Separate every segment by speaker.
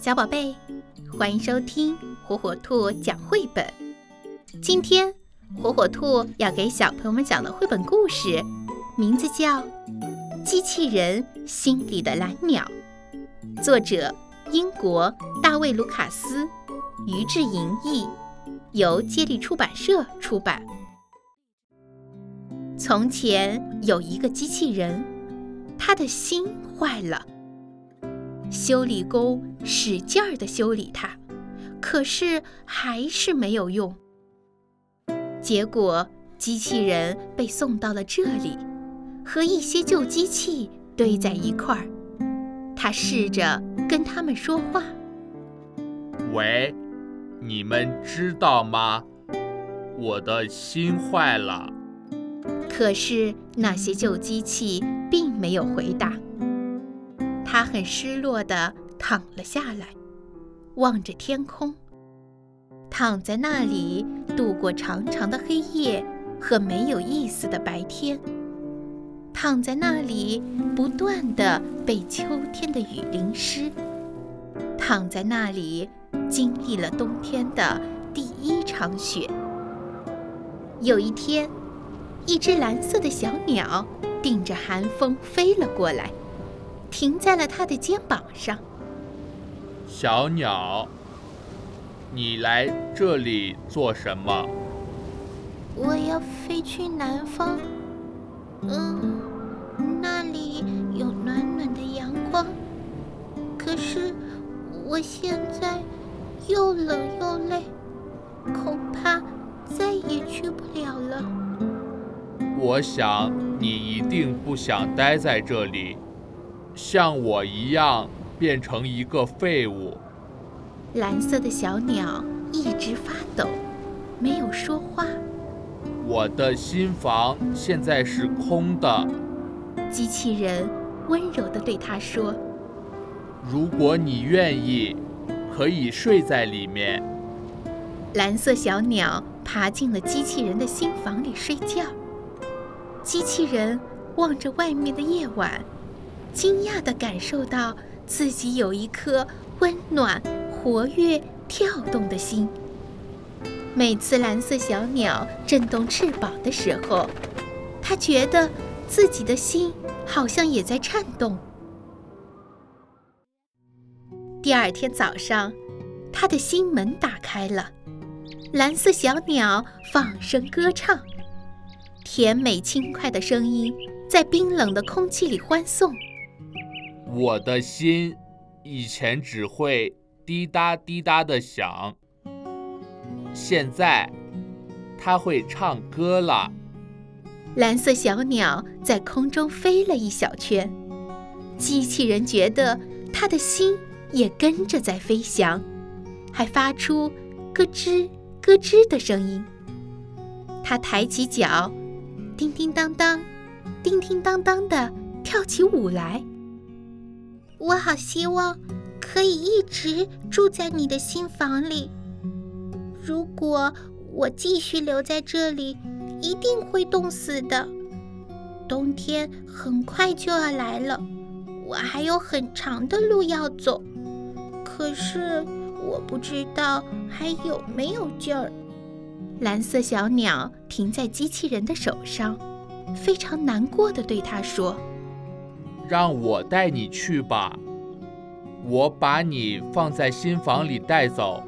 Speaker 1: 小宝贝，欢迎收听火火兔讲绘本。今天，火火兔要给小朋友们讲的绘本故事，名字叫《机器人心里的蓝鸟》，作者英国大卫·卢卡斯，于志莹译，由接力出版社出版。从前有一个机器人，他的心坏了。修理工使劲儿地修理它，可是还是没有用。结果，机器人被送到了这里，和一些旧机器堆在一块儿。他试着跟他们说话：“
Speaker 2: 喂，你们知道吗？我的心坏了。”
Speaker 1: 可是那些旧机器并没有回答。他很失落地躺了下来，望着天空，躺在那里度过长长的黑夜和没有意思的白天，躺在那里不断地被秋天的雨淋湿，躺在那里经历了冬天的第一场雪。有一天，一只蓝色的小鸟顶着寒风飞了过来。停在了他的肩膀上。
Speaker 2: 小鸟，你来这里做什么？
Speaker 3: 我要飞去南方。嗯，那里有暖暖的阳光。可是我现在又冷又累，恐怕再也去不了了。
Speaker 2: 我想你一定不想待在这里。像我一样变成一个废物。
Speaker 1: 蓝色的小鸟一直发抖，没有说话。
Speaker 2: 我的心房现在是空的。
Speaker 1: 机器人温柔地对他说：“
Speaker 2: 如果你愿意，可以睡在里面。”
Speaker 1: 蓝色小鸟爬进了机器人的心房里睡觉。机器人望着外面的夜晚。惊讶地感受到自己有一颗温暖、活跃、跳动的心。每次蓝色小鸟振动翅膀的时候，他觉得自己的心好像也在颤动。第二天早上，他的心门打开了，蓝色小鸟放声歌唱，甜美轻快的声音在冰冷的空气里欢送。
Speaker 2: 我的心以前只会滴答滴答的响，现在它会唱歌了。
Speaker 1: 蓝色小鸟在空中飞了一小圈，机器人觉得它的心也跟着在飞翔，还发出咯吱咯吱的声音。它抬起脚，叮叮当当，叮叮当当的跳起舞来。
Speaker 3: 我好希望可以一直住在你的新房里。如果我继续留在这里，一定会冻死的。冬天很快就要来了，我还有很长的路要走。可是我不知道还有没有劲儿。
Speaker 1: 蓝色小鸟停在机器人的手上，非常难过的对他说。
Speaker 2: 让我带你去吧，我把你放在新房里带走，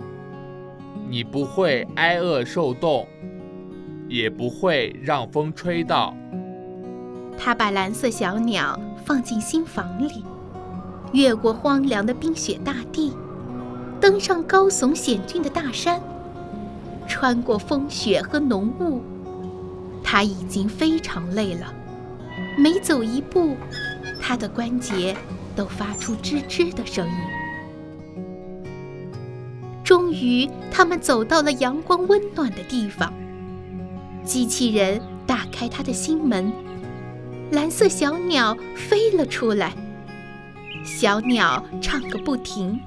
Speaker 2: 你不会挨饿受冻，也不会让风吹到。
Speaker 1: 他把蓝色小鸟放进新房里，越过荒凉的冰雪大地，登上高耸险峻的大山，穿过风雪和浓雾，他已经非常累了，每走一步。他的关节都发出吱吱的声音。终于，他们走到了阳光温暖的地方。机器人打开他的心门，蓝色小鸟飞了出来。小鸟唱个不停，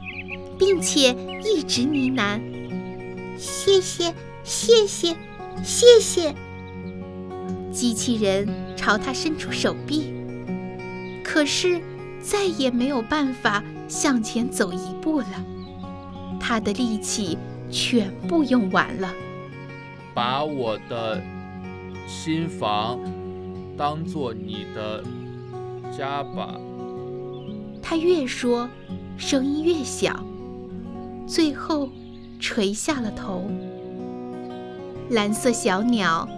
Speaker 1: 并且一直呢喃：“
Speaker 3: 谢谢，谢谢，谢谢。”
Speaker 1: 机器人朝他伸出手臂。可是，再也没有办法向前走一步了，他的力气全部用完了。
Speaker 2: 把我的新房当做你的家吧。
Speaker 1: 他越说，声音越小，最后垂下了头。蓝色小鸟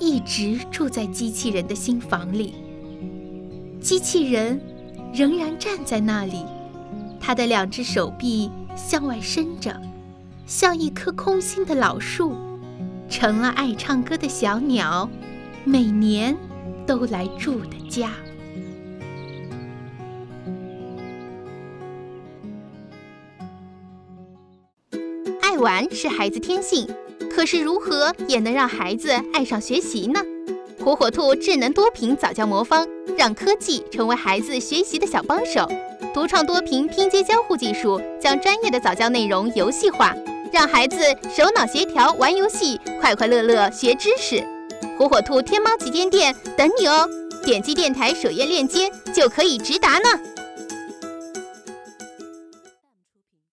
Speaker 1: 一直住在机器人的新房里。机器人仍然站在那里，他的两只手臂向外伸着，像一棵空心的老树，成了爱唱歌的小鸟每年都来住的家。
Speaker 4: 爱玩是孩子天性，可是如何也能让孩子爱上学习呢？火火兔智能多屏早教魔方，让科技成为孩子学习的小帮手。独创多屏拼接交互技术，将专业的早教内容游戏化，让孩子手脑协调玩游戏，快快乐乐学知识。火火兔天猫旗舰店等你哦！点击电台首页链接就可以直达呢。